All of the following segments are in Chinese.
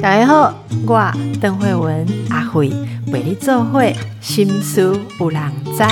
大家好，我邓慧文阿慧陪你做会心思有人知。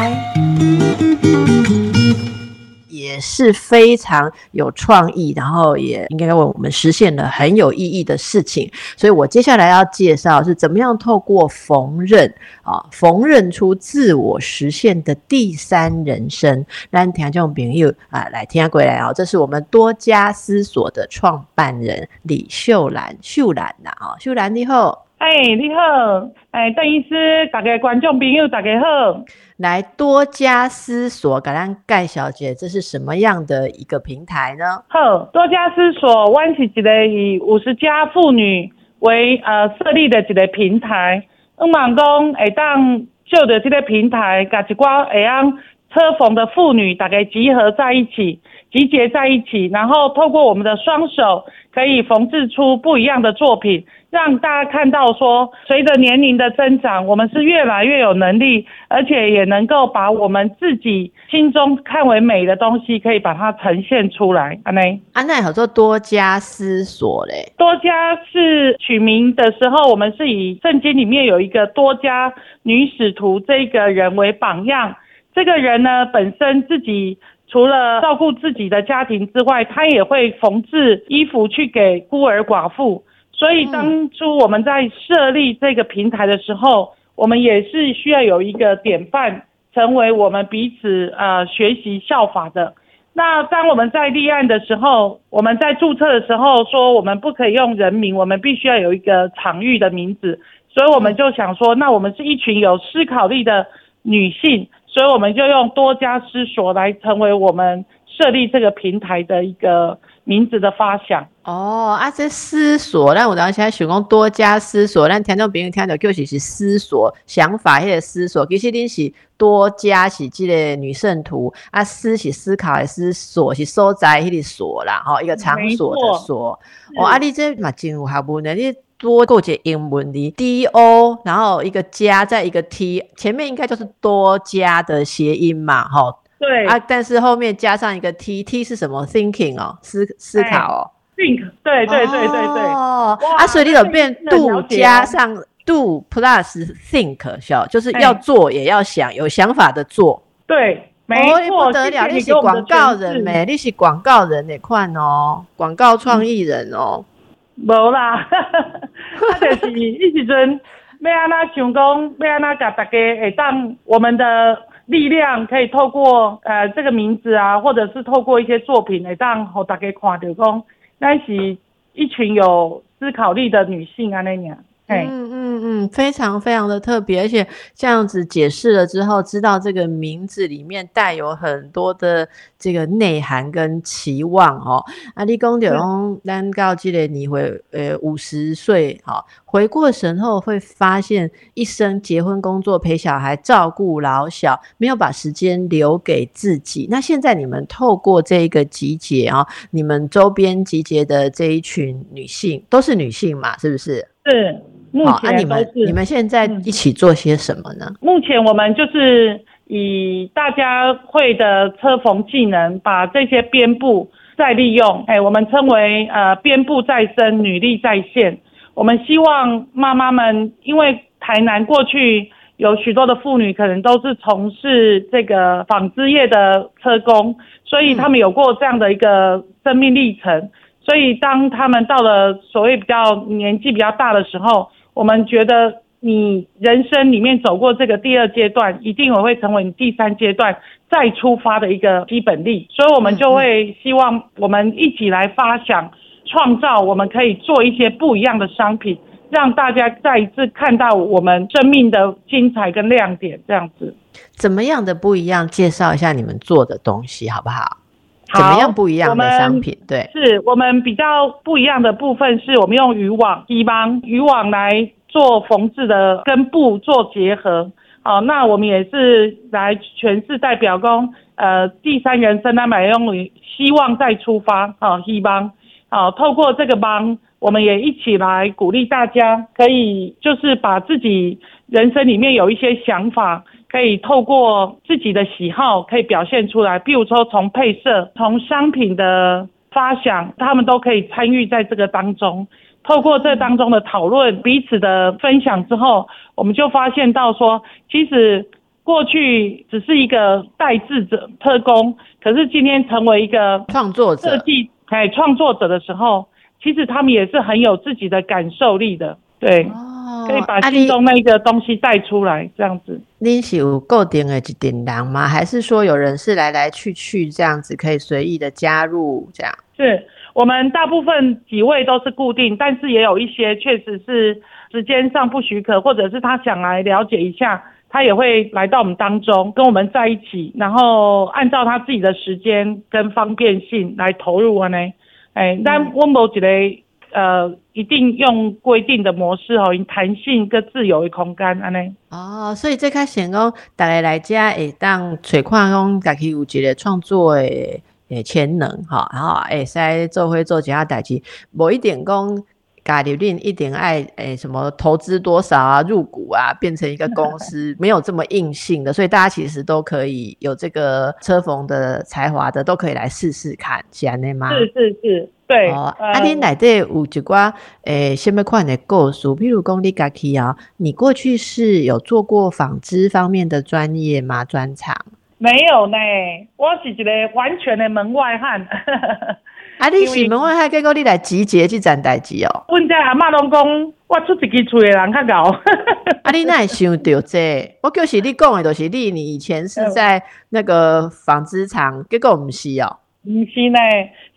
也是非常有创意，然后也应该为我们实现了很有意义的事情。所以我接下来要介绍是怎么样透过缝纫啊，缝纫出自我实现的第三人生。让听众朋友啊来听过来啊，这是我们多加思索的创办人李秀兰，秀兰呐啊，秀兰你好，哎你好，哎邓医师，大家观众朋友大家好。来多加思索，感恩盖小姐，这是什么样的一个平台呢？好，多加思索，湾是一个以五十家妇女为呃设立的一个平台。希望讲会当就着这个平台，甲一寡会让车缝的妇女大概集合在一起，集结在一起，然后透过我们的双手，可以缝制出不一样的作品。让大家看到说，随着年龄的增长，我们是越来越有能力，而且也能够把我们自己心中看为美的东西，可以把它呈现出来。安内，安奈好做多加思索嘞。多加是取名的时候，我们是以圣经里面有一个多加女使徒这个人为榜样。这个人呢，本身自己除了照顾自己的家庭之外，他也会缝制衣服去给孤儿寡妇。所以当初我们在设立这个平台的时候，我们也是需要有一个典范，成为我们彼此呃学习效法的。那当我们在立案的时候，我们在注册的时候说我们不可以用人名，我们必须要有一个场域的名字。所以我们就想说，那我们是一群有思考力的女性，所以我们就用多加思索来成为我们设立这个平台的一个。名字的发想哦，啊，这思索，但我当时在想讲多加思索，但听众朋友听到就是是思索想法，迄个思索，其实恁是多加是这个女圣徒啊，思是思考的思索是所在迄个所啦，吼，一个场所的所。哦，啊，你这嘛真有学问的，你多过节英文的 D O，然后一个加再一个 T，前面应该就是多加的谐音嘛，吼。对啊，但是后面加上一个 T，T 是什么？Thinking 哦，思思考哦。Think，对对对对对。哦，啊，所以你有变 Do 加上 Do plus Think，小就是要做也要想，有想法的做。对，没错。不得了，你是广告人没？你是广告人那款哦，广告创意人哦。无啦，啊就是一时阵要安那想讲，要安那甲大家会当我们的。力量可以透过呃这个名字啊，或者是透过一些作品来让好大家看到讲，那是一群有思考力的女性啊那样。嗯嗯嗯，非常非常的特别，而且这样子解释了之后，知道这个名字里面带有很多的这个内涵跟期望哦。阿里公就用单告记得你会呃五十岁哈，回过神后会发现一生结婚、工作、陪小孩、照顾老小，没有把时间留给自己。那现在你们透过这一个集结啊，你们周边集结的这一群女性都是女性嘛？是不是？是。好，那你们你们现在一起做些什么呢？目前我们就是以大家会的车缝技能，把这些边布再利用。哎，我们称为呃边布再生，女力再现。我们希望妈妈们，因为台南过去有许多的妇女可能都是从事这个纺织业的车工，所以他们有过这样的一个生命历程。所以当他们到了所谓比较年纪比较大的时候，我们觉得你人生里面走过这个第二阶段，一定也会成为你第三阶段再出发的一个基本力，所以我们就会希望我们一起来发想、创造，我们可以做一些不一样的商品，让大家再一次看到我们生命的精彩跟亮点。这样子，怎么样的不一样？介绍一下你们做的东西好不好？怎么样不一样的商品？对，是我们比较不一样的部分，是我们用渔网、渔网、渔网来做缝制的，跟布做结合。好，那我们也是来诠释代表工，呃，第三人生来买用于希望再出发。好，希望好，透过这个帮，我们也一起来鼓励大家，可以就是把自己人生里面有一些想法。可以透过自己的喜好，可以表现出来。比如说，从配色、从商品的发想，他们都可以参与在这个当中。透过这当中的讨论，彼此的分享之后，我们就发现到说，其实过去只是一个代制者特工，可是今天成为一个创作者、设计哎创作者的时候，其实他们也是很有自己的感受力的，对，可以把心中那一个东西带出来，这样子。你是有固定的一点人吗？还是说有人是来来去去这样子，可以随意的加入这样？是。我们大部分几位都是固定，但是也有一些确实是时间上不许可，或者是他想来了解一下，他也会来到我们当中跟我们在一起，然后按照他自己的时间跟方便性来投入啊呢。哎，但温某几类呃，一定用规定的模式哦，弹性跟自由的空间安呢。哦，所以这开始讲，大家来家会当找看讲，家己有一个创作的。诶，潜能哈，然后诶，在做会做其他代志，某一点讲，家里另一点爱诶，什么投资多少啊，入股啊，变成一个公司，没有这么硬性的，所以大家其实都可以有这个车缝的才华的，都可以来试试看，是安尼吗？是是是，对。哦，阿你内底有一寡诶，什么款的故事？譬如讲你家己啊，你过去是有做过纺织方面的专业吗？专长？没有呢，我是一个完全的门外汉。啊，你是门外汉，结果你来集结去赚代志哦。阮家阿嬷拢讲，我出一支嘴的人较高。啊，你哪会想到这？我就是你讲的，就是你，你以前是在那个纺织厂，结果毋是哦。唔是呢，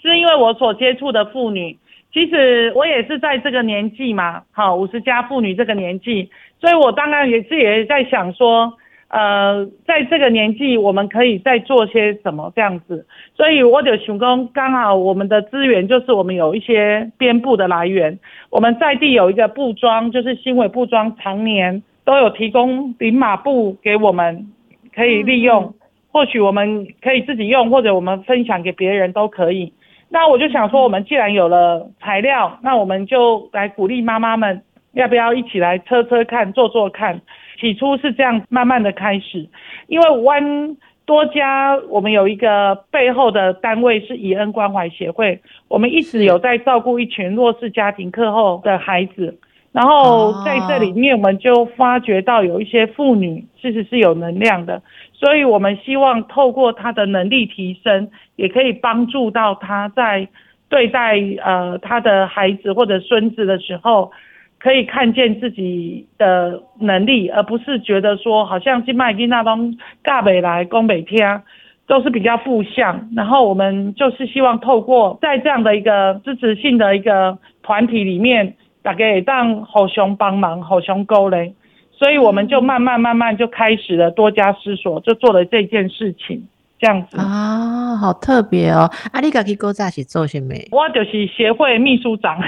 是因为我所接触的妇女，其实我也是在这个年纪嘛，好五十加妇女这个年纪，所以我当然也是也在想说。呃，在这个年纪，我们可以再做些什么这样子？所以我就想讲，刚好我们的资源就是我们有一些编布的来源。我们在地有一个布庄，就是新伟布庄，常年都有提供领马布给我们，可以利用。或许我们可以自己用，或者我们分享给别人都可以。那我就想说，我们既然有了材料，那我们就来鼓励妈妈们，要不要一起来车车看，做做看。起初是这样，慢慢的开始，因为湾多家我们有一个背后的单位是以恩关怀协会，我们一直有在照顾一群弱势家庭课后的孩子，然后在这里面我们就发觉到有一些妇女其实是有能量的，所以我们希望透过他的能力提升，也可以帮助到他在对待呃他的孩子或者孙子的时候。可以看见自己的能力，而不是觉得说好像金麦金那帮尬北来攻北天，都是比较负向。然后我们就是希望透过在这样的一个支持性的一个团体里面，大概让好熊帮忙，好熊勾勒，所以我们就慢慢慢慢就开始了多加思索，就做了这件事情。这样子啊，好特别哦！啊你家去国家是做什么？我就是协会秘书长。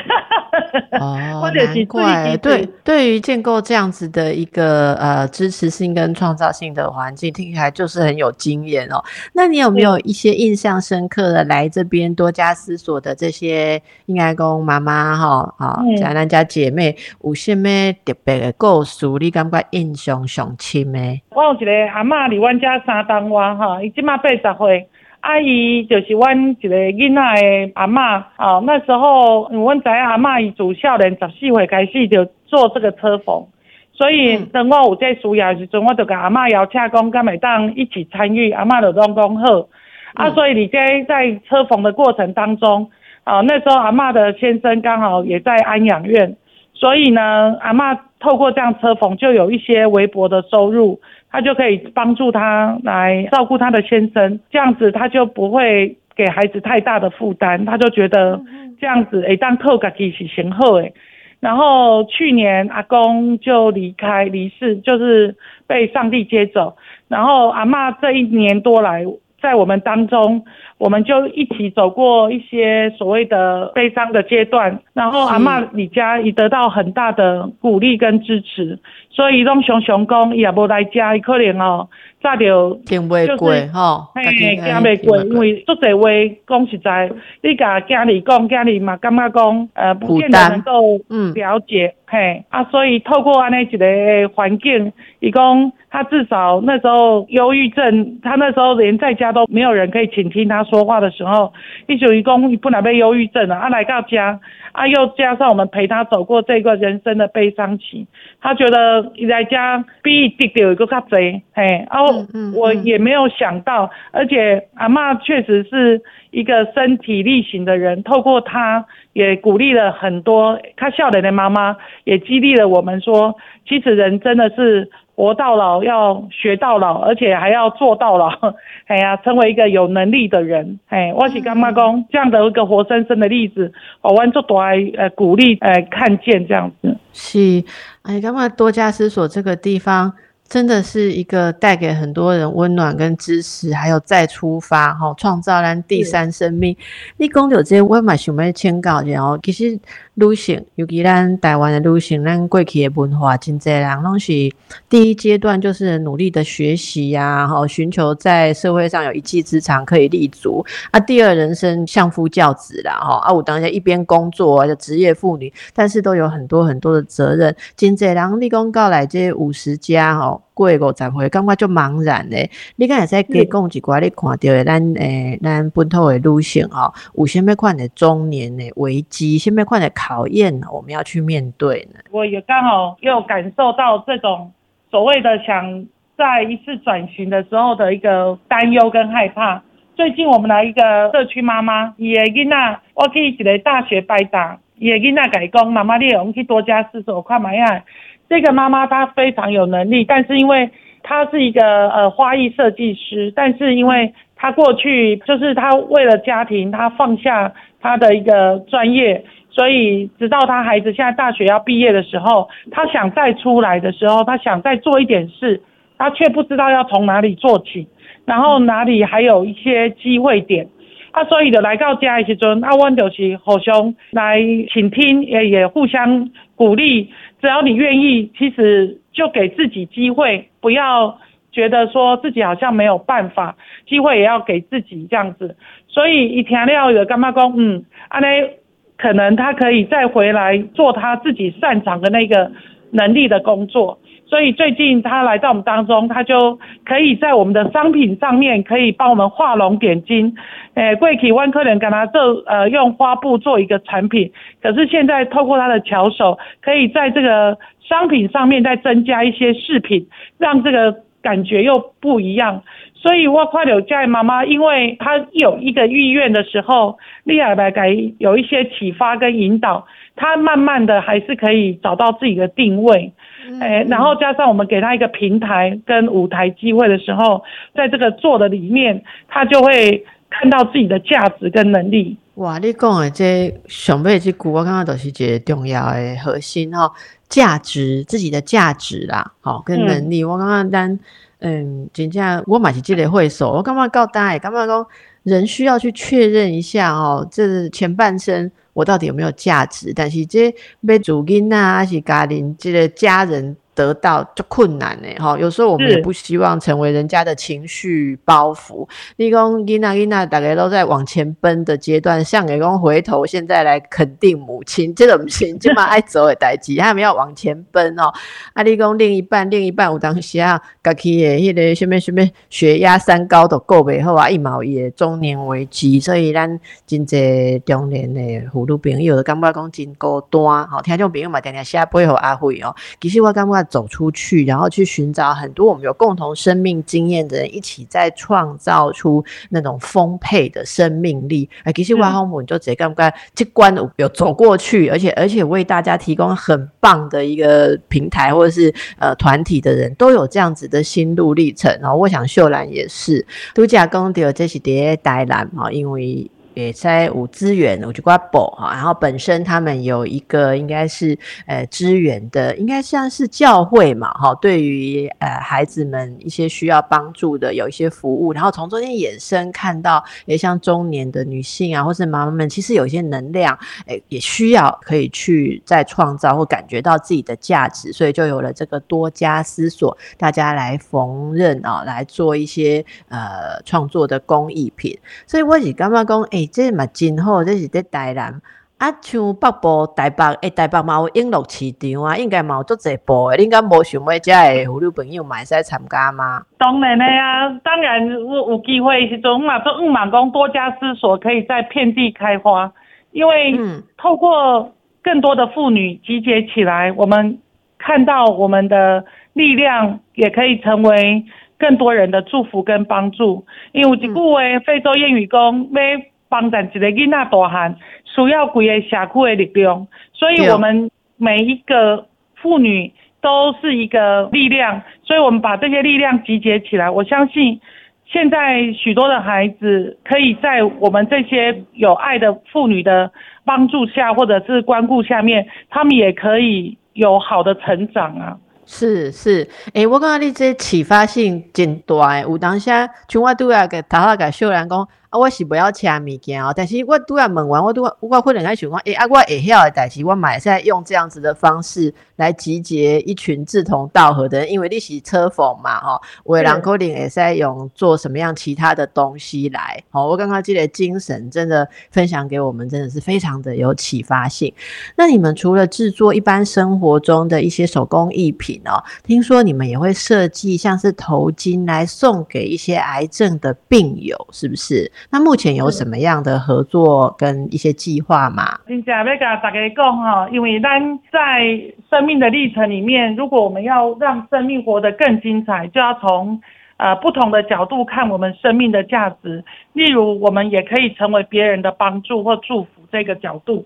哦，难怪。对，对于建构这样子的一个呃支持性跟创造性的环境，听起来就是很有经验哦。那你有没有一些印象深刻的来这边多加思索的这些应该公妈妈哈啊，家咱家姐妹有什么特别的故事？你感觉印象上深的？我有一个阿嬷离阮家三栋外哈，伊即马八十岁，阿姨就是阮一个囡仔的阿嬷哦。那时候，阮知影阿嬷伊自少年十四岁开始就做这个车缝，所以等我有这需要时阵，我就甲阿嬷邀请讲，敢会当一起参与。阿嬷就拢讲好。啊，所以你在在车缝的过程当中，啊，那时候阿嬷的先生刚好也在安养院，所以呢，阿嬷透过这样车缝就有一些微薄的收入。他就可以帮助他来照顾他的先生，这样子他就不会给孩子太大的负担，他就觉得这样子诶，当透个己是行后诶。然后去年阿公就离开离世，就是被上帝接走，然后阿妈这一年多来。在我们当中，我们就一起走过一些所谓的悲伤的阶段，然后阿妈李家也得到很大的鼓励跟支持，所以拢熊熊讲也无来家，可能哦。早就听袂过吼，嘿，听袂过，因为做这话讲实在，你甲家里讲，家里嘛感觉讲，呃，不见得能够了解，嘿，啊，所以透过安尼一个环境，伊讲他至少那时候忧郁症，他那时候连在家都没有人可以倾听他说话的时候，一九一公不能被忧郁症了，啊来到家，啊又加上我们陪他走过这个人生的悲伤期，他觉得一来家比弟弟有一个较贼，嘿，然后我也没有想到，而且阿妈确实是一个身体力行的人，透过他也鼓励了很多，他笑脸的妈妈也激励了我们说，其实人真的是。活到老要学到老，而且还要做到老。哎呀，成为一个有能力的人。哎，我是干妈公这样的一个活生生的例子，我们做多来呃鼓励呃看见这样子。是，哎，干嘛多加思索这个地方。真的是一个带给很多人温暖跟支持，还有再出发哈，创造咱第三生命。你讲到这，我嘛想要请教一下哦。其实女性，尤其咱台湾的女性，咱过去的文化，真侪人拢是第一阶段就是努力的学习呀，吼，寻求在社会上有一技之长可以立足啊。第二人生相夫教子啦，吼啊，我当下一边工作就职业妇女，但是都有很多很多的责任。真侪人立功告来这五十家吼。过五十岁，感觉就茫然嘞。你刚才在给讲一寡，你看到的咱诶，咱本土的女性哦，有什么款的中年的危机，什么款的考验，我们要去面对呢？我也刚好又感受到这种所谓的想在一次转型的时候的一个担忧跟害怕。最近我们来一个社区妈妈，伊的囡仔，我去一个大学拜档，伊的囡仔改讲，妈妈你我们去多加思索，看嘛呀。这个妈妈她非常有能力，但是因为她是一个呃花艺设计师，但是因为她过去就是她为了家庭，她放下她的一个专业，所以直到她孩子现在大学要毕业的时候，她想再出来的时候，她想再做一点事，她却不知道要从哪里做起，然后哪里还有一些机会点，啊，所以就来到家的时阵，啊，我就是互相来倾听，也也互相鼓励。只要你愿意，其实就给自己机会，不要觉得说自己好像没有办法，机会也要给自己这样子。所以一听了有干妈公，嗯，阿内可能他可以再回来做他自己擅长的那个能力的工作。所以最近他来到我们当中，他就可以在我们的商品上面可以帮我们画龙点睛。诶，贵体万科人跟他做呃用花布做一个产品，可是现在透过他的巧手，可以在这个商品上面再增加一些饰品，让这个感觉又不一样。所以我快柳在妈妈，因为她有一个意愿的时候，丽亚来给有一些启发跟引导，她慢慢的还是可以找到自己的定位。哎，然后加上我们给他一个平台跟舞台机会的时候，在这个做的里面，他就会看到自己的价值跟能力。哇，你讲的这上辈这句，我刚刚都是一个重要的核心哈，价值自己的价值啦，好跟能力。我刚刚单嗯，真正我买起这类会所，我刚刚告大家，刚刚讲人需要去确认一下哦，这前半生。我到底有没有价值？但是这被主因啊，还是家庭这个家人。得到就困难呢，哈，有时候我们也不希望成为人家的情绪包袱。立功伊娜伊娜大概都在往前奔的阶段，像立功回头现在来肯定母亲，这种行这么爱走的代志，他们要往前奔哦。阿立功另一半另一半有当时啊，家己的迄个什么什么血压三高都够袂好啊，一毛也中年危机，所以咱真济中年的妇女朋友感觉讲真孤单，好，听众朋友嘛，定定写背后阿慧哦，其实我感觉。走出去，然后去寻找很多我们有共同生命经验的人，一起在创造出那种丰沛的生命力。哎，其实万豪姆就直接干不干这关有走过去，而且而且为大家提供很棒的一个平台，或者是呃团体的人都有这样子的心路历程。然后我想秀兰也是度假公的这是在台南哈，因为。也在无资源，我就挂补哈。然后本身他们有一个应该是呃支援的，应该像是教会嘛哈。对于呃孩子们一些需要帮助的，有一些服务。然后从中间衍生看到，也像中年的女性啊，或是妈妈们，其实有一些能量，诶，也需要可以去再创造或感觉到自己的价值，所以就有了这个多加思索，大家来缝纫啊，来做一些呃创作的工艺品。所以我是刚刚讲诶。这嘛真好，这是在台南啊，像北部、台北，诶，台北嘛有永乐市场啊，应该嘛有足侪部诶，你应该无想要遮诶妇女朋友嘛会使参加吗？当然诶啊，当然有有机会时阵，嘛做五马公多家思所可以在遍地开花，因为透过更多的妇女集结起来，我们看到我们的力量也可以成为更多人的祝福跟帮助。因为有一句话，非洲谚语讲，要帮助一个囡仔大汉。需要规个社区的力量，所以我们每一个妇女都是一个力量，所以我们把这些力量集结起来。我相信，现在许多的孩子可以在我们这些有爱的妇女的帮助下，或者是关顾下面，他们也可以有好的成长啊。是是，诶，我感觉你这启发性真大诶，有当下像我拄要个头下个秀兰讲。啊，我是不要吃物件哦，但是我拄要问完，我拄我可能在想讲，诶，啊，我会晓的代志，我买在用这样子的方式来集结一群志同道合的人，因为你是车缝嘛，吼，为人可能也在用做什么样其他的东西来，好，我刚刚记得精神真的分享给我们，真的是非常的有启发性。那你们除了制作一般生活中的一些手工艺品哦，听说你们也会设计像是头巾来送给一些癌症的病友，是不是？那目前有什么样的合作跟一些计划吗？真正要跟大家讲哈，因为咱在生命的历程里面，如果我们要让生命活得更精彩，就要从呃不同的角度看我们生命的价值。例如，我们也可以成为别人的帮助或祝福这个角度。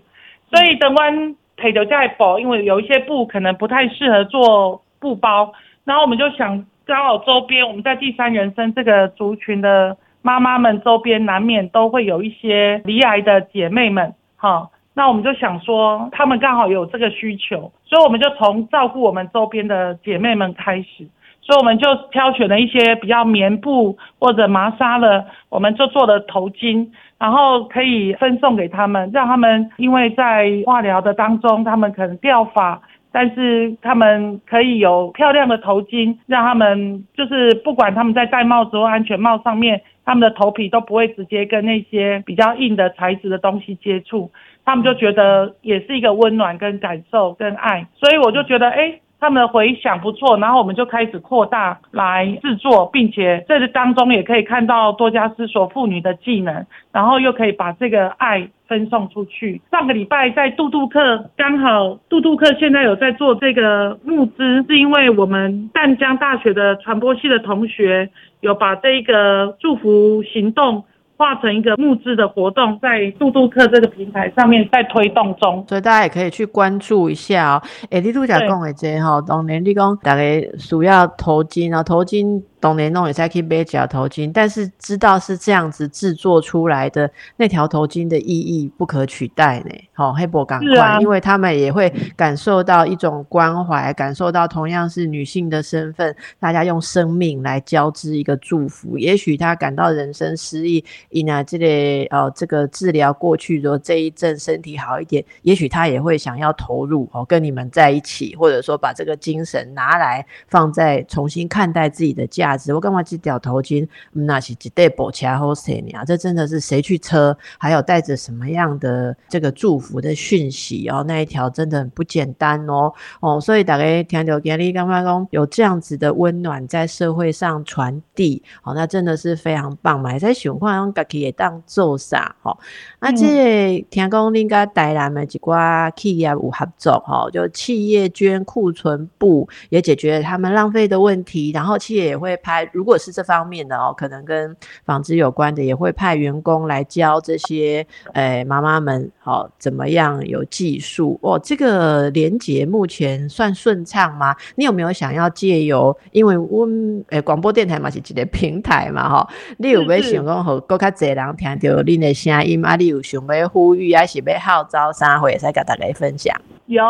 所以等完配的在补，因为有一些布可能不太适合做布包，然后我们就想刚好周边我们在第三人生这个族群的。妈妈们周边难免都会有一些离癌的姐妹们，哈，那我们就想说，她们刚好有这个需求，所以我们就从照顾我们周边的姐妹们开始，所以我们就挑选了一些比较棉布或者麻纱的，我们就做了头巾，然后可以分送给他们，让他们因为在化疗的当中，他们可能掉发。但是他们可以有漂亮的头巾，让他们就是不管他们在戴帽子或安全帽上面，他们的头皮都不会直接跟那些比较硬的材质的东西接触，他们就觉得也是一个温暖跟感受跟爱，所以我就觉得哎。他们的回响不错，然后我们就开始扩大来制作，并且这当中也可以看到多家思索妇女的技能，然后又可以把这个爱分送出去。上个礼拜在杜杜克，刚好杜杜克现在有在做这个募资，是因为我们淡江大学的传播系的同学有把这个祝福行动。化成一个募资的活动，在杜杜克这个平台上面在推动中，所以大家也可以去关注一下哦。诶，你拄讲讲的这哈，当年你讲大概需要头巾啊，头巾。当年弄也在可以买假头巾，但是知道是这样子制作出来的那条头巾的意义不可取代呢。好，黑博赶快，因为他们也会感受到一种关怀，感受到同样是女性的身份，大家用生命来交织一个祝福。也许他感到人生失意，因啊这类呃这个治疗过去，如果这一阵身体好一点，也许他也会想要投入哦，跟你们在一起，或者说把这个精神拿来放在重新看待自己的价。我干嘛去掉头巾？那是几对宝起来好谁呢？这真的是谁去车？还有带着什么样的这个祝福的讯息哦？那一条真的很不简单哦哦！所以大概听到今日刚刚讲有这样子的温暖在社会上传递，哦，那真的是非常棒嘛！在想看用家己也当做啥？哦，啊，这听讲应该台南的几挂企业有合作哈，就企业捐库存部，也解决了他们浪费的问题，然后企业也会。派如果是这方面的哦，可能跟纺织有关的，也会派员工来教这些诶妈妈们，好怎么样有技术哦。这个连接目前算顺畅吗？你有没有想要借由，因为我诶广播电台嘛是一个平台嘛哈，你有没有想讲和更加侪人听到你的声音啊？你有想要呼吁还是要号召啥会再跟大家分享？有。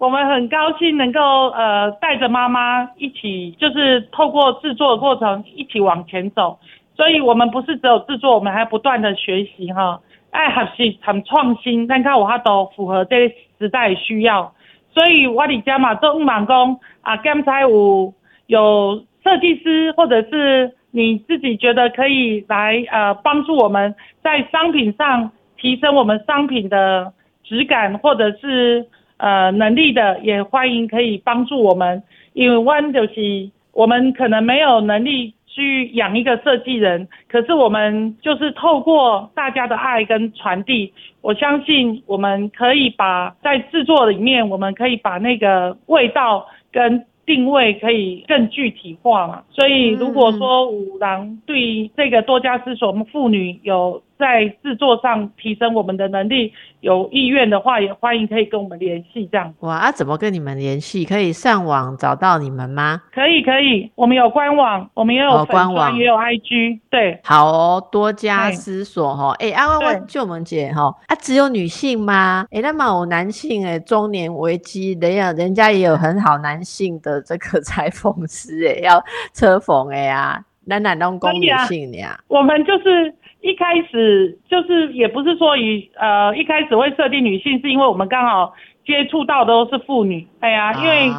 我们很高兴能够呃带着妈妈一起，就是透过制作的过程一起往前走。所以，我们不是只有制作，我们还不断的学习哈，爱学习很创新，但看我它都符合这个时代需要。所以，我哋家嘛做五满工啊，刚才有有设计师或者是你自己觉得可以来呃帮助我们在商品上提升我们商品的。质感或者是呃能力的，也欢迎可以帮助我们。因为 one 就是我们可能没有能力去养一个设计人，可是我们就是透过大家的爱跟传递，我相信我们可以把在制作里面，我们可以把那个味道跟定位可以更具体化嘛。所以如果说五郎对这个多家思所，我们妇女有。在制作上提升我们的能力，有意愿的话也欢迎可以跟我们联系。这样哇，啊，怎么跟你们联系？可以上网找到你们吗？可以，可以，我们有官网，我们也有官网，也有 IG。对，好哦，多加思索哈。哎，阿问问舅萌姐哈，啊，只有女性吗？哎，那么有男性哎，中年危机，人家人家也有很好男性的这个裁缝师哎，要车缝哎呀，男男都供女性呀。我们就是。一开始就是也不是说以呃一开始会设定女性，是因为我们刚好接触到的都是妇女，哎呀，因为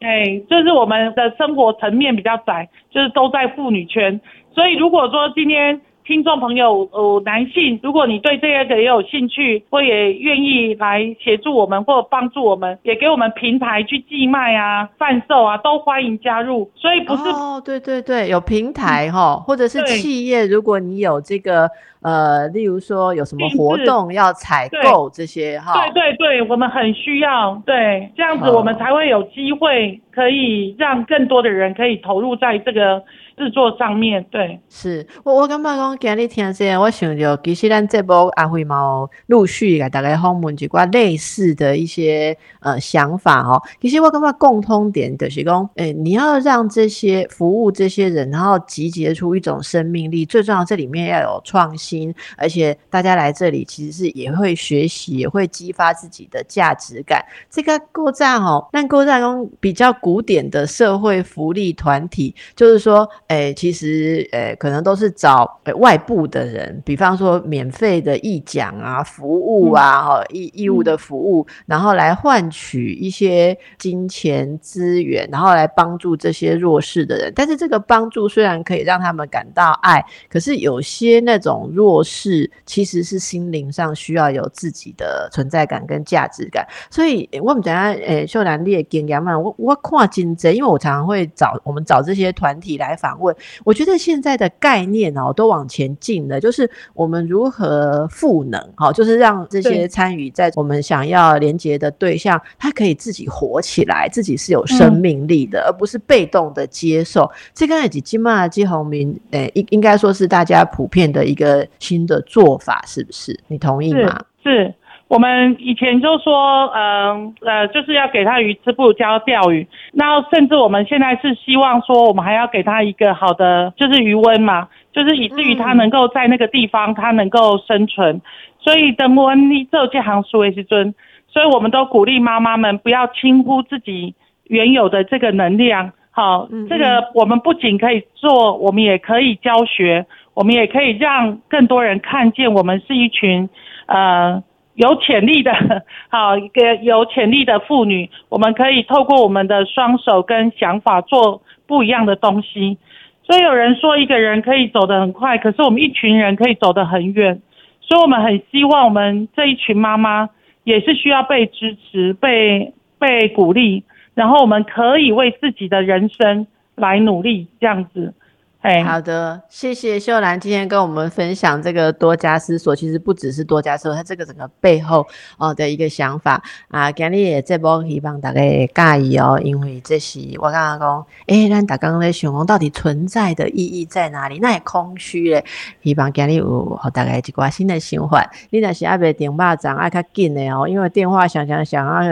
哎就是我们的生活层面比较窄，就是都在妇女圈，所以如果说今天。听众朋友，呃，男性，如果你对这个也有兴趣，或也愿意来协助我们，或帮助我们，也给我们平台去寄卖啊、贩售啊，都欢迎加入。所以不是哦，对对对，有平台哈，或者是企业，如果你有这个呃，例如说有什么活动要采购这些哈，对对对，我们很需要，对，这样子我们才会有机会可以让更多的人可以投入在这个。制作上面对，是我我感觉讲今日听先，我想着其实咱这波阿辉毛陆续给大家访问几挂类似的一些呃想法哦。其实我感觉共通点就是讲，诶，你要让这些服务这些人，然后集结出一种生命力。最重要，这里面要有创新，而且大家来这里其实是也会学习，也会激发自己的价值感。这个构站哦，那构站中比较古典的社会福利团体，就是说。诶，其实诶，可能都是找外部的人，比方说免费的义讲啊、服务啊、哈义义务的服务，然后来换取一些金钱资源，然后来帮助这些弱势的人。但是这个帮助虽然可以让他们感到爱，可是有些那种弱势其实是心灵上需要有自己的存在感跟价值感。所以我们等下诶，秀兰你也经验嘛，我我看金针，因为我常常会找我们找这些团体来访。问，我觉得现在的概念哦，都往前进了，就是我们如何赋能，哈，就是让这些参与在我们想要连接的对象，他可以自己活起来，自己是有生命力的，而不是被动的接受。这个以及金马基宏明，诶，应应该说是大家普遍的一个新的做法，是不是？你同意吗？是。我们以前就说，嗯呃，就是要给他鱼吃，不如教钓鱼。那甚至我们现在是希望说，我们还要给他一个好的，就是余温嘛，就是以至于他能够在那个地方，他能够生存。所以等温你做这行苏维是尊，所以我们都鼓励妈妈们不要轻忽自己原有的这个能量。好，这个我们不仅可以做，我们也可以教学，我们也可以让更多人看见我们是一群，呃。有潜力的，好一个有潜力的妇女，我们可以透过我们的双手跟想法做不一样的东西。所以有人说一个人可以走得很快，可是我们一群人可以走得很远。所以我们很希望我们这一群妈妈也是需要被支持、被被鼓励，然后我们可以为自己的人生来努力，这样子。好的，谢谢秀兰今天跟我们分享这个多加思索，其实不只是多加思索，它这个整个背后哦的一个想法啊。今日也这波希望大家介意哦，因为这是我刚刚讲，诶，咱大家在想讲到底存在的意义在哪里？那也空虚嘞。希望今日有好大家一个新的想法。你那是阿别点巴掌爱较紧的哦，因为电话响响响啊，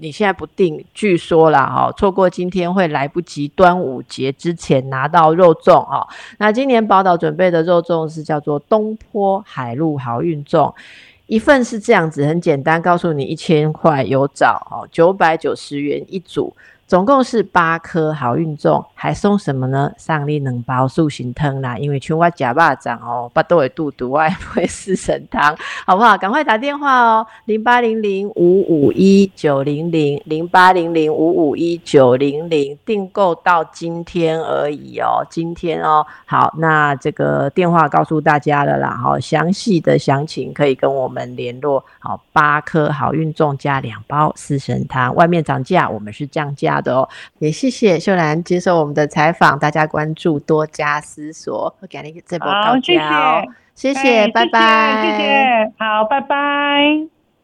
你现在不定，据说啦哈，错过今天会来不及端午节之前拿到肉粽那今年宝岛准备的肉粽是叫做东坡海陆好运粽，一份是这样子，很简单，告诉你一千块有找哦，九百九十元一组。总共是八颗好运粽，还送什么呢？上你两包塑形汤啦，因为像我假巴掌哦，巴都会肚肚，我也不会四神汤，好不好？赶快打电话哦，零八零零五五一九零零零八零零五五一九零零，订购到今天而已哦，今天哦，好，那这个电话告诉大家了啦，好，详细的详情可以跟我们联络。好，八颗好运粽加两包四神汤，外面涨价，我们是降价。的哦，也谢谢秀兰接受我们的采访，大家关注多加思索，我给你这波高价，谢。谢，拜拜，谢谢，好，拜拜。